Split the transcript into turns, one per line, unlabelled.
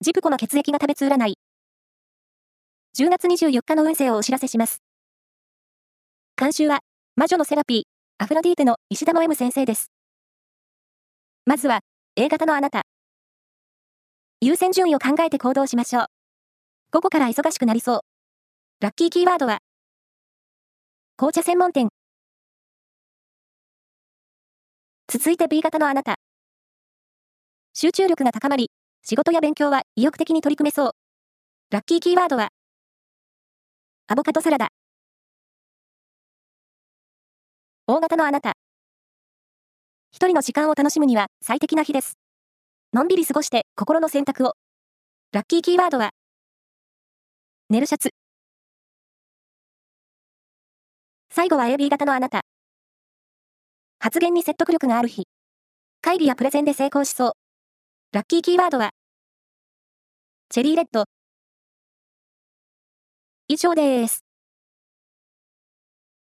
ジプコの血液が食べつ占い。10月24日の運勢をお知らせします。監修は、魔女のセラピー、アフロディーテの石田の M 先生です。まずは、A 型のあなた。優先順位を考えて行動しましょう。午後から忙しくなりそう。ラッキーキーワードは、紅茶専門店。続いて B 型のあなた。集中力が高まり、仕事や勉強は意欲的に取り組めそう。ラッキーキーワードは、アボカドサラダ。大型のあなた。一人の時間を楽しむには最適な日です。のんびり過ごして心の選択を。ラッキーキーワードは、寝るシャツ。最後は AB 型のあなた。発言に説得力がある日。会議やプレゼンで成功しそう。ラッキーキーワードは、チェリーレッド。以上です。